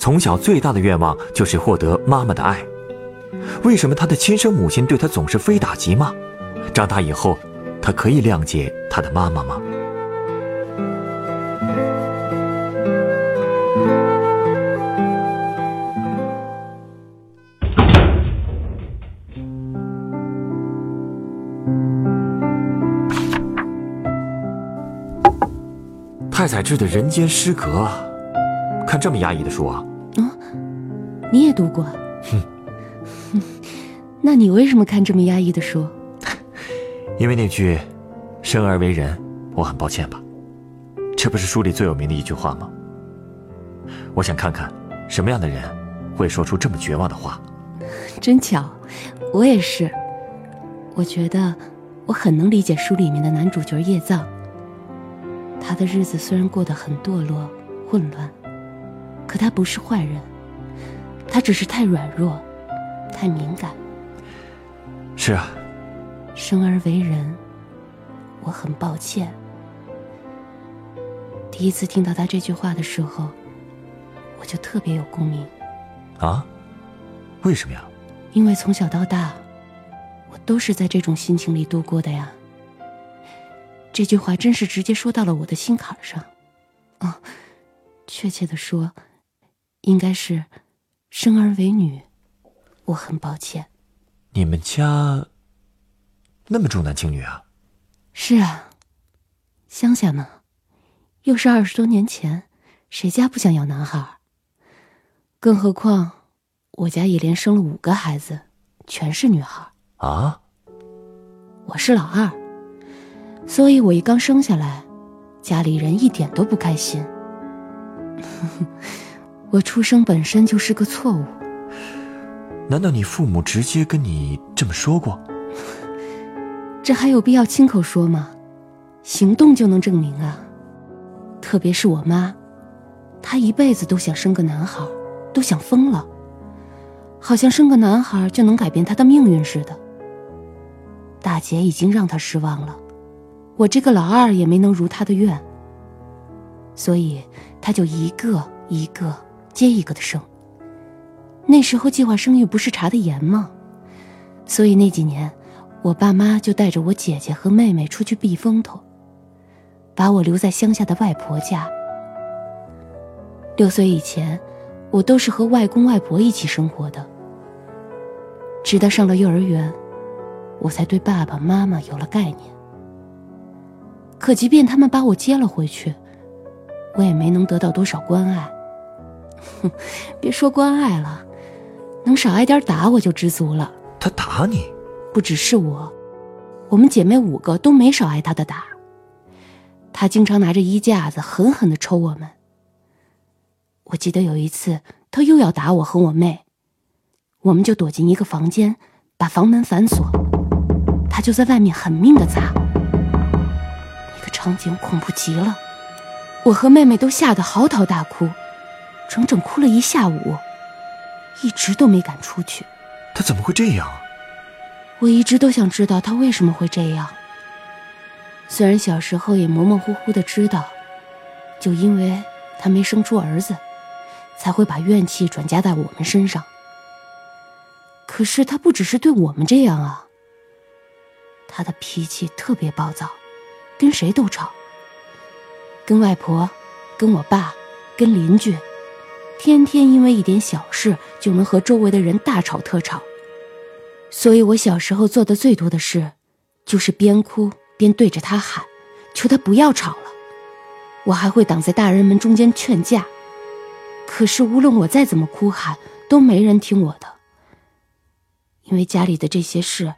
从小最大的愿望就是获得妈妈的爱。为什么他的亲生母亲对他总是非打即骂？长大以后，他可以谅解他的妈妈吗？太宰治的《人间失格》，看这么压抑的书啊？嗯，你也读过？哼，那你为什么看这么压抑的书？因为那句“生而为人”，我很抱歉吧？这不是书里最有名的一句话吗？我想看看什么样的人会说出这么绝望的话。真巧，我也是。我觉得我很能理解书里面的男主角叶藏。他的日子虽然过得很堕落、混乱，可他不是坏人，他只是太软弱、太敏感。是啊，生而为人，我很抱歉。第一次听到他这句话的时候，我就特别有共鸣。啊？为什么呀？因为从小到大，我都是在这种心情里度过的呀。这句话真是直接说到了我的心坎上，哦，确切的说，应该是生儿为女，我很抱歉。你们家那么重男轻女啊？是啊，乡下嘛，又是二十多年前，谁家不想要男孩？更何况我家一连生了五个孩子，全是女孩。啊？我是老二。所以，我一刚生下来，家里人一点都不开心。我出生本身就是个错误。难道你父母直接跟你这么说过？这还有必要亲口说吗？行动就能证明啊。特别是我妈，她一辈子都想生个男孩，都想疯了，好像生个男孩就能改变她的命运似的。大姐已经让她失望了。我这个老二也没能如她的愿，所以她就一个一个接一个的生。那时候计划生育不是查的严吗？所以那几年，我爸妈就带着我姐姐和妹妹出去避风头，把我留在乡下的外婆家。六岁以前，我都是和外公外婆一起生活的。直到上了幼儿园，我才对爸爸妈妈有了概念。可即便他们把我接了回去，我也没能得到多少关爱。哼，别说关爱了，能少挨点打我就知足了。他打你？不只是我，我们姐妹五个都没少挨他的打。他经常拿着衣架子狠狠的抽我们。我记得有一次，他又要打我和我妹，我们就躲进一个房间，把房门反锁，他就在外面狠命的砸。那个场景恐怖极了，我和妹妹都吓得嚎啕大哭，整整哭了一下午，一直都没敢出去。他怎么会这样？我一直都想知道他为什么会这样。虽然小时候也模模糊糊的知道，就因为他没生出儿子，才会把怨气转嫁在我们身上。可是他不只是对我们这样啊，他的脾气特别暴躁。跟谁都吵，跟外婆，跟我爸，跟邻居，天天因为一点小事就能和周围的人大吵特吵。所以我小时候做的最多的事，就是边哭边对着他喊，求他不要吵了。我还会挡在大人们中间劝架，可是无论我再怎么哭喊，都没人听我的。因为家里的这些事，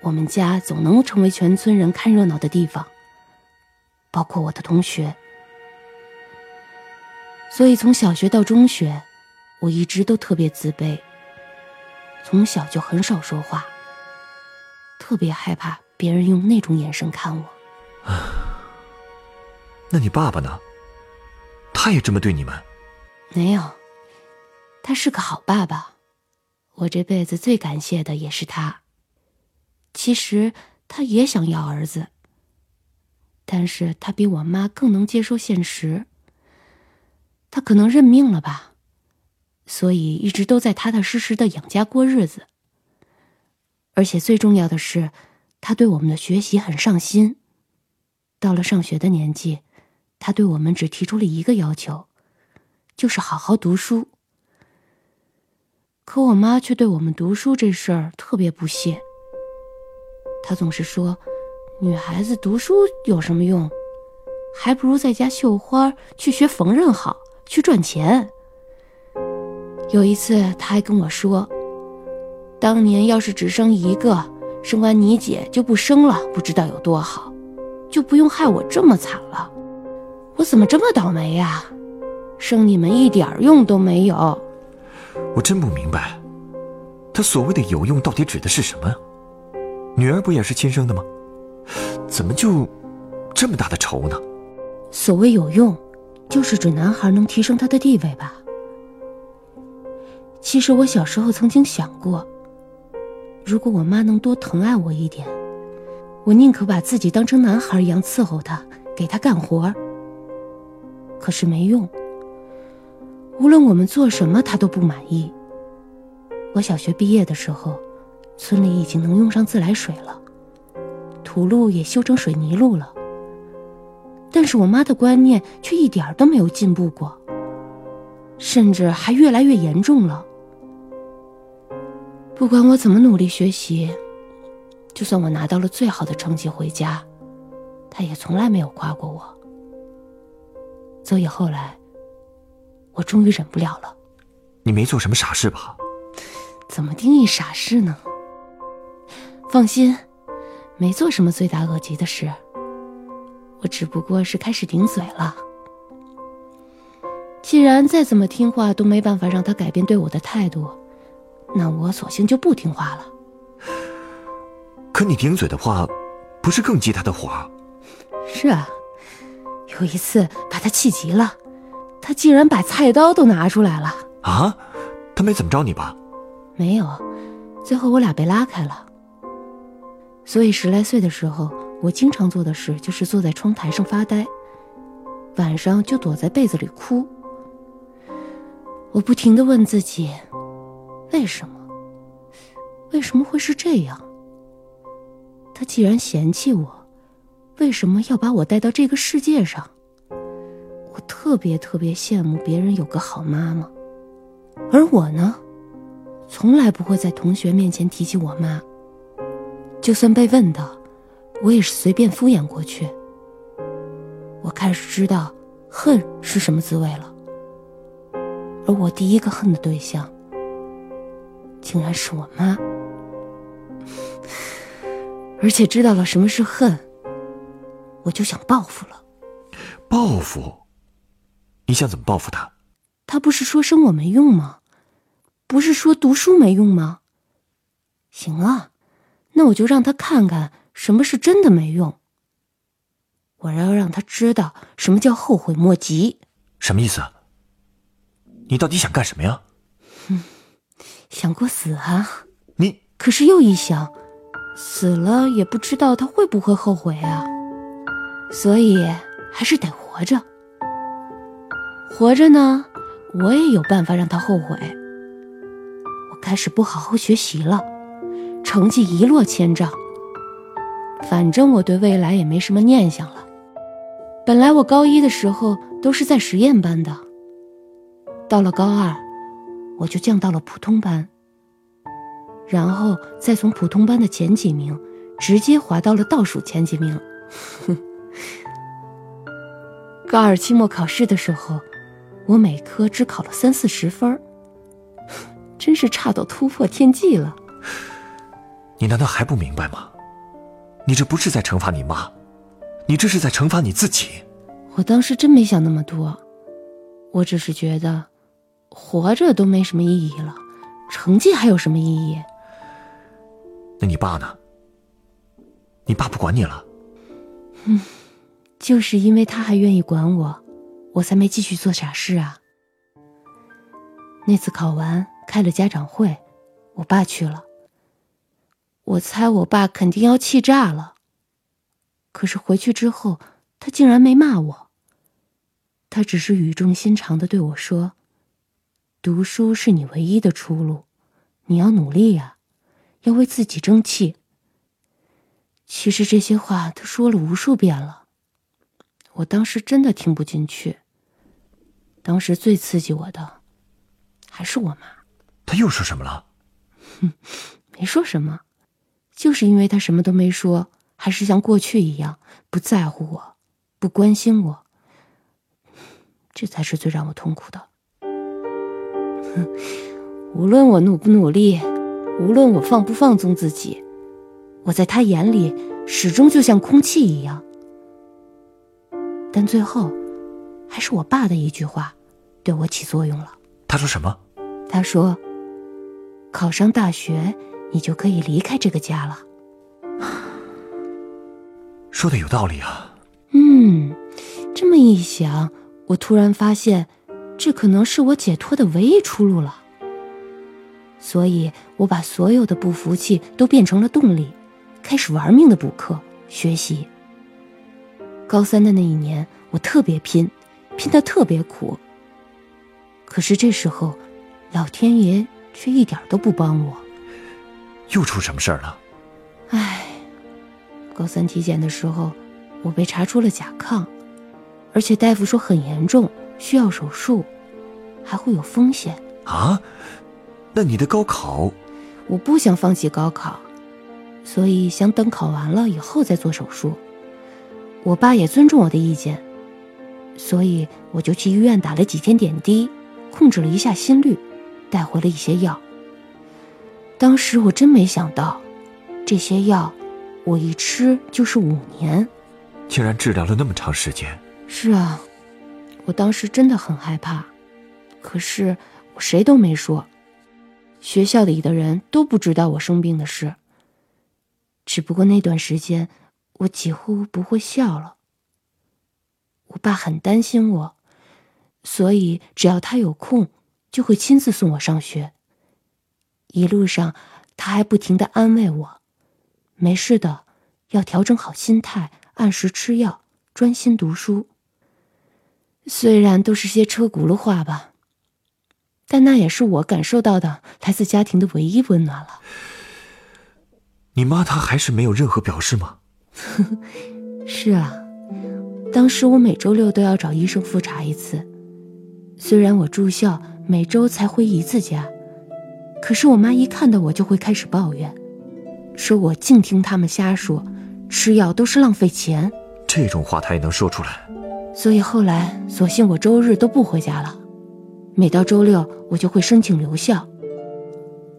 我们家总能成为全村人看热闹的地方。包括我的同学，所以从小学到中学，我一直都特别自卑，从小就很少说话，特别害怕别人用那种眼神看我。那你爸爸呢？他也这么对你们？没有，他是个好爸爸，我这辈子最感谢的也是他。其实他也想要儿子，但是他比我妈更能接受现实。他可能认命了吧，所以一直都在踏踏实实的养家过日子。而且最重要的是，他对我们的学习很上心。到了上学的年纪，他对我们只提出了一个要求，就是好好读书。可我妈却对我们读书这事儿特别不屑。她总是说：“女孩子读书有什么用？还不如在家绣花，去学缝纫好。”去赚钱。有一次，他还跟我说：“当年要是只生一个，生完你姐就不生了，不知道有多好，就不用害我这么惨了。我怎么这么倒霉呀？生你们一点用都没有。”我真不明白，他所谓的有用到底指的是什么？女儿不也是亲生的吗？怎么就这么大的仇呢？所谓有用。就是指男孩能提升他的地位吧。其实我小时候曾经想过，如果我妈能多疼爱我一点，我宁可把自己当成男孩一样伺候她，给她干活。可是没用，无论我们做什么，她都不满意。我小学毕业的时候，村里已经能用上自来水了，土路也修成水泥路了。但是我妈的观念却一点都没有进步过，甚至还越来越严重了。不管我怎么努力学习，就算我拿到了最好的成绩回家，她也从来没有夸过我。所以后来，我终于忍不了了。你没做什么傻事吧？怎么定义傻事呢？放心，没做什么罪大恶极的事。我只不过是开始顶嘴了。既然再怎么听话都没办法让他改变对我的态度，那我索性就不听话了。可你顶嘴的话，不是更激他的火？是啊，有一次把他气急了，他竟然把菜刀都拿出来了。啊？他没怎么着你吧？没有，最后我俩被拉开了。所以十来岁的时候。我经常做的事就是坐在窗台上发呆，晚上就躲在被子里哭。我不停的问自己：为什么？为什么会是这样？他既然嫌弃我，为什么要把我带到这个世界上？我特别特别羡慕别人有个好妈妈，而我呢，从来不会在同学面前提起我妈，就算被问到。我也是随便敷衍过去。我开始知道恨是什么滋味了，而我第一个恨的对象，竟然是我妈。而且知道了什么是恨，我就想报复了。报复？你想怎么报复他？他不是说生我没用吗？不是说读书没用吗？行啊，那我就让他看看。什么是真的没用？我要让他知道什么叫后悔莫及。什么意思？你到底想干什么呀？嗯，想过死啊。你可是又一想，死了也不知道他会不会后悔啊。所以还是得活着。活着呢，我也有办法让他后悔。我开始不好好学习了，成绩一落千丈。反正我对未来也没什么念想了。本来我高一的时候都是在实验班的，到了高二，我就降到了普通班，然后再从普通班的前几名，直接滑到了倒数前几名。哼 高二期末考试的时候，我每科只考了三四十分真是差到突破天际了。你难道还不明白吗？你这不是在惩罚你妈，你这是在惩罚你自己。我当时真没想那么多，我只是觉得，活着都没什么意义了，成绩还有什么意义？那你爸呢？你爸不管你了？嗯，就是因为他还愿意管我，我才没继续做傻事啊。那次考完开了家长会，我爸去了。我猜我爸肯定要气炸了。可是回去之后，他竟然没骂我。他只是语重心长的对我说：“读书是你唯一的出路，你要努力呀，要为自己争气。”其实这些话他说了无数遍了，我当时真的听不进去。当时最刺激我的，还是我妈。他又说什么了？哼，没说什么，就是因为他什么都没说，还是像过去一样不在乎我，不关心我。这才是最让我痛苦的。哼，无论我努不努力，无论我放不放纵自己。我在他眼里始终就像空气一样，但最后，还是我爸的一句话，对我起作用了。他说什么？他说：“考上大学，你就可以离开这个家了。”说的有道理啊。嗯，这么一想，我突然发现，这可能是我解脱的唯一出路了。所以我把所有的不服气都变成了动力。开始玩命的补课学习。高三的那一年，我特别拼，拼的特别苦。可是这时候，老天爷却一点都不帮我。又出什么事儿了？唉，高三体检的时候，我被查出了甲亢，而且大夫说很严重，需要手术，还会有风险。啊？那你的高考？我不想放弃高考。所以想等考完了以后再做手术，我爸也尊重我的意见，所以我就去医院打了几天点滴，控制了一下心率，带回了一些药。当时我真没想到，这些药我一吃就是五年，竟然治疗了那么长时间。是啊，我当时真的很害怕，可是我谁都没说，学校里的人都不知道我生病的事。只不过那段时间，我几乎不会笑了。我爸很担心我，所以只要他有空，就会亲自送我上学。一路上，他还不停的安慰我：“没事的，要调整好心态，按时吃药，专心读书。”虽然都是些车轱辘话吧，但那也是我感受到的来自家庭的唯一温暖了。你妈她还是没有任何表示吗？是啊，当时我每周六都要找医生复查一次。虽然我住校，每周才回一次家，可是我妈一看到我就会开始抱怨，说我净听他们瞎说，吃药都是浪费钱。这种话她也能说出来。所以后来，索性我周日都不回家了，每到周六我就会申请留校。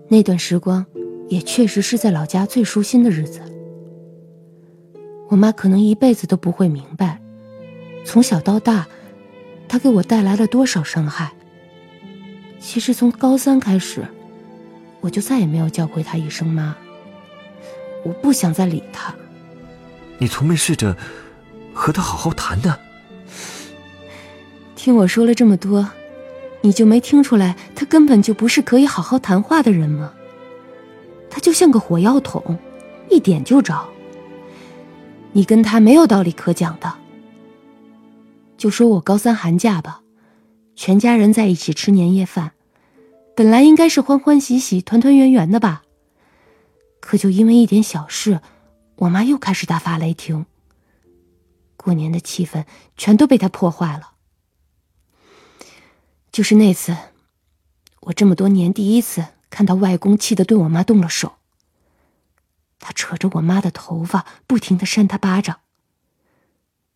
那段时光。也确实是在老家最舒心的日子。我妈可能一辈子都不会明白，从小到大，她给我带来了多少伤害。其实从高三开始，我就再也没有叫过她一声妈。我不想再理他。你从没试着和他好好谈谈？听我说了这么多，你就没听出来他根本就不是可以好好谈话的人吗？他就像个火药桶，一点就着。你跟他没有道理可讲的。就说我高三寒假吧，全家人在一起吃年夜饭，本来应该是欢欢喜喜、团团圆圆的吧。可就因为一点小事，我妈又开始大发雷霆。过年的气氛全都被他破坏了。就是那次，我这么多年第一次。看到外公气得对我妈动了手，他扯着我妈的头发，不停的扇她巴掌。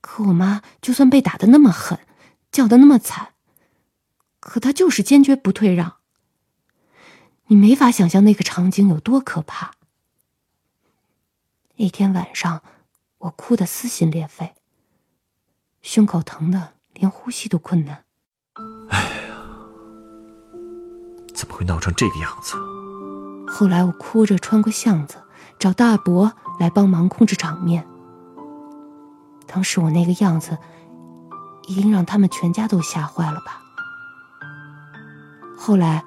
可我妈就算被打的那么狠，叫的那么惨，可她就是坚决不退让。你没法想象那个场景有多可怕。那天晚上，我哭得撕心裂肺，胸口疼的连呼吸都困难。哎呀，怎么会闹成这个样子？后来我哭着穿过巷子，找大伯来帮忙控制场面。当时我那个样子，一定让他们全家都吓坏了吧。后来，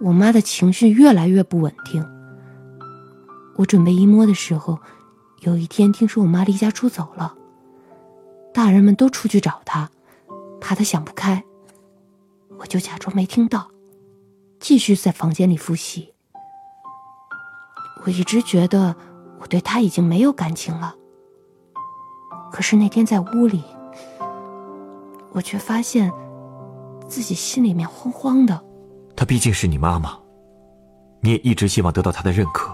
我妈的情绪越来越不稳定。我准备一摸的时候，有一天听说我妈离家出走了，大人们都出去找她，怕她想不开。我就假装没听到，继续在房间里复习。我一直觉得我对她已经没有感情了，可是那天在屋里，我却发现自己心里面慌慌的。她毕竟是你妈妈，你也一直希望得到她的认可，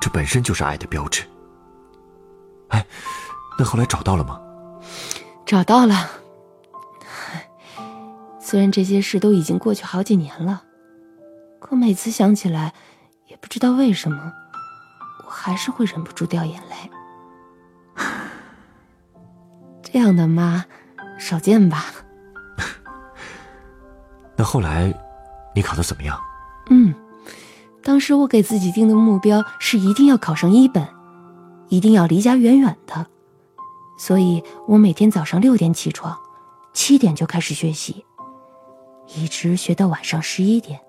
这本身就是爱的标志。哎，那后来找到了吗？找到了。虽然这些事都已经过去好几年了，可每次想起来，也不知道为什么，我还是会忍不住掉眼泪。这样的妈，少见吧？那后来？你考的怎么样？嗯，当时我给自己定的目标是一定要考上一本，一定要离家远远的，所以我每天早上六点起床，七点就开始学习，一直学到晚上十一点。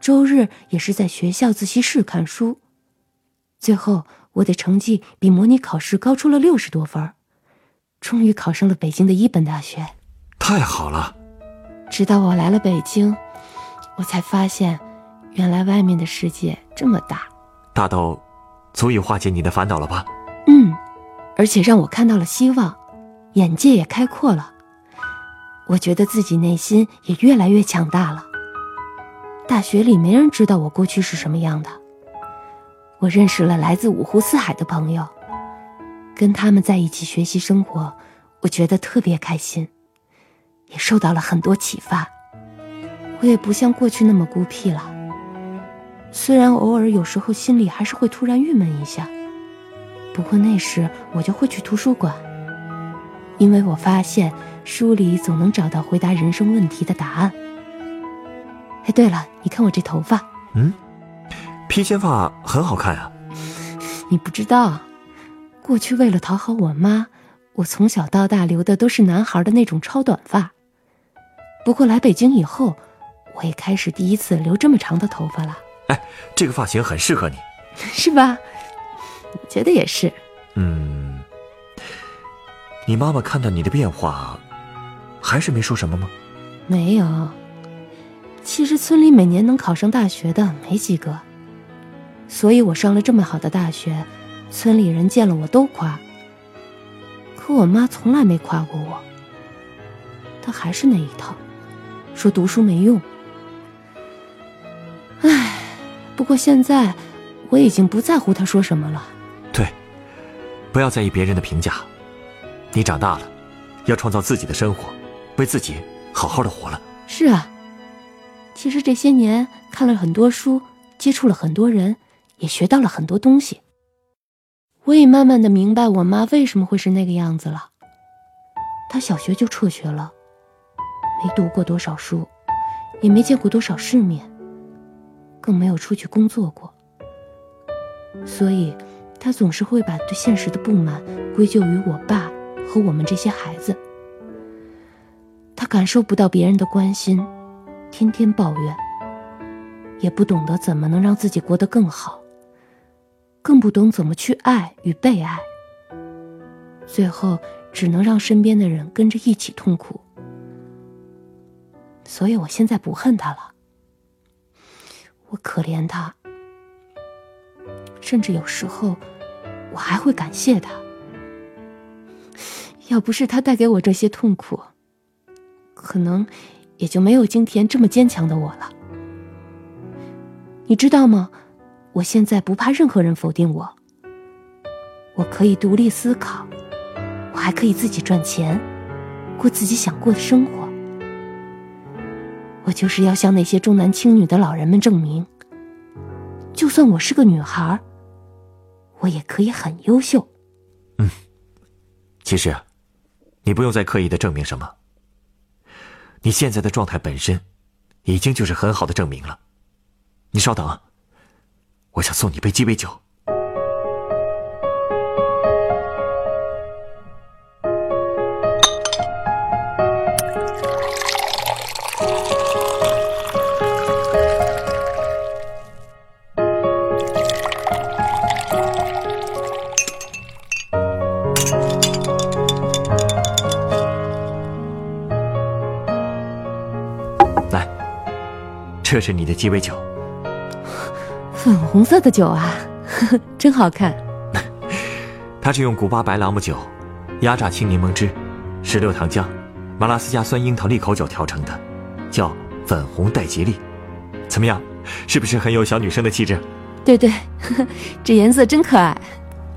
周日也是在学校自习室看书，最后我的成绩比模拟考试高出了六十多分，终于考上了北京的一本大学。太好了！直到我来了北京。我才发现，原来外面的世界这么大，大到足以化解你的烦恼了吧？嗯，而且让我看到了希望，眼界也开阔了。我觉得自己内心也越来越强大了。大学里没人知道我过去是什么样的，我认识了来自五湖四海的朋友，跟他们在一起学习生活，我觉得特别开心，也受到了很多启发。我也不像过去那么孤僻了，虽然偶尔有时候心里还是会突然郁闷一下，不过那时我就会去图书馆，因为我发现书里总能找到回答人生问题的答案。哎，对了，你看我这头发，嗯，披肩发很好看啊。你不知道，过去为了讨好我妈，我从小到大留的都是男孩的那种超短发。不过来北京以后。我也开始第一次留这么长的头发了。哎，这个发型很适合你，是吧？我觉得也是。嗯，你妈妈看到你的变化，还是没说什么吗？没有。其实村里每年能考上大学的没几个，所以我上了这么好的大学，村里人见了我都夸。可我妈从来没夸过我，她还是那一套，说读书没用。不过现在我已经不在乎他说什么了。对，不要在意别人的评价。你长大了，要创造自己的生活，为自己好好的活了。是啊，其实这些年看了很多书，接触了很多人，也学到了很多东西。我也慢慢的明白我妈为什么会是那个样子了。她小学就辍学了，没读过多少书，也没见过多少世面。更没有出去工作过，所以，他总是会把对现实的不满归咎于我爸和我们这些孩子。他感受不到别人的关心，天天抱怨，也不懂得怎么能让自己过得更好，更不懂怎么去爱与被爱，最后只能让身边的人跟着一起痛苦。所以我现在不恨他了。我可怜他，甚至有时候我还会感谢他。要不是他带给我这些痛苦，可能也就没有今天这么坚强的我了。你知道吗？我现在不怕任何人否定我，我可以独立思考，我还可以自己赚钱，过自己想过的生活。我就是要向那些重男轻女的老人们证明，就算我是个女孩，我也可以很优秀。嗯，其实，你不用再刻意的证明什么。你现在的状态本身，已经就是很好的证明了。你稍等，我想送你杯鸡尾酒。是你的鸡尾酒。粉红色的酒啊，呵呵，真好看。它是用古巴白朗姆酒、压榨青柠檬汁、石榴糖浆、马拉斯加酸樱桃利口酒调成的，叫粉红带吉利。怎么样，是不是很有小女生的气质？对对，这颜色真可爱。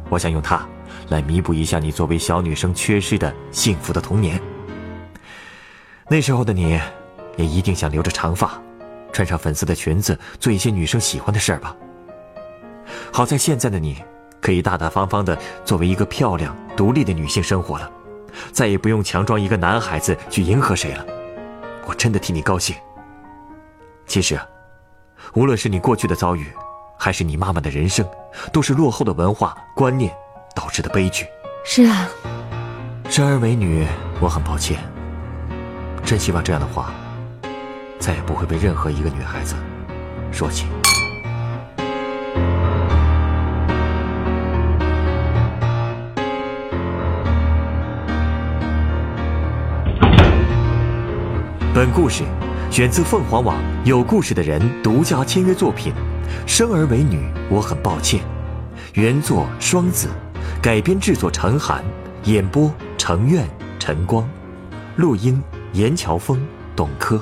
我想用它来弥补一下你作为小女生缺失的幸福的童年。那时候的你，也一定想留着长发，穿上粉色的裙子，做一些女生喜欢的事儿吧。好在现在的你，可以大大方方的作为一个漂亮、独立的女性生活了，再也不用强装一个男孩子去迎合谁了。我真的替你高兴。其实啊，无论是你过去的遭遇，还是你妈妈的人生，都是落后的文化观念导致的悲剧。是啊，生而为女，我很抱歉。真希望这样的话，再也不会被任何一个女孩子说起。本故事选自凤凰网“有故事的人”独家签约作品，《生而为女，我很抱歉》。原作双子，改编制作陈寒，演播程苑、陈光，录音严乔峰、董珂。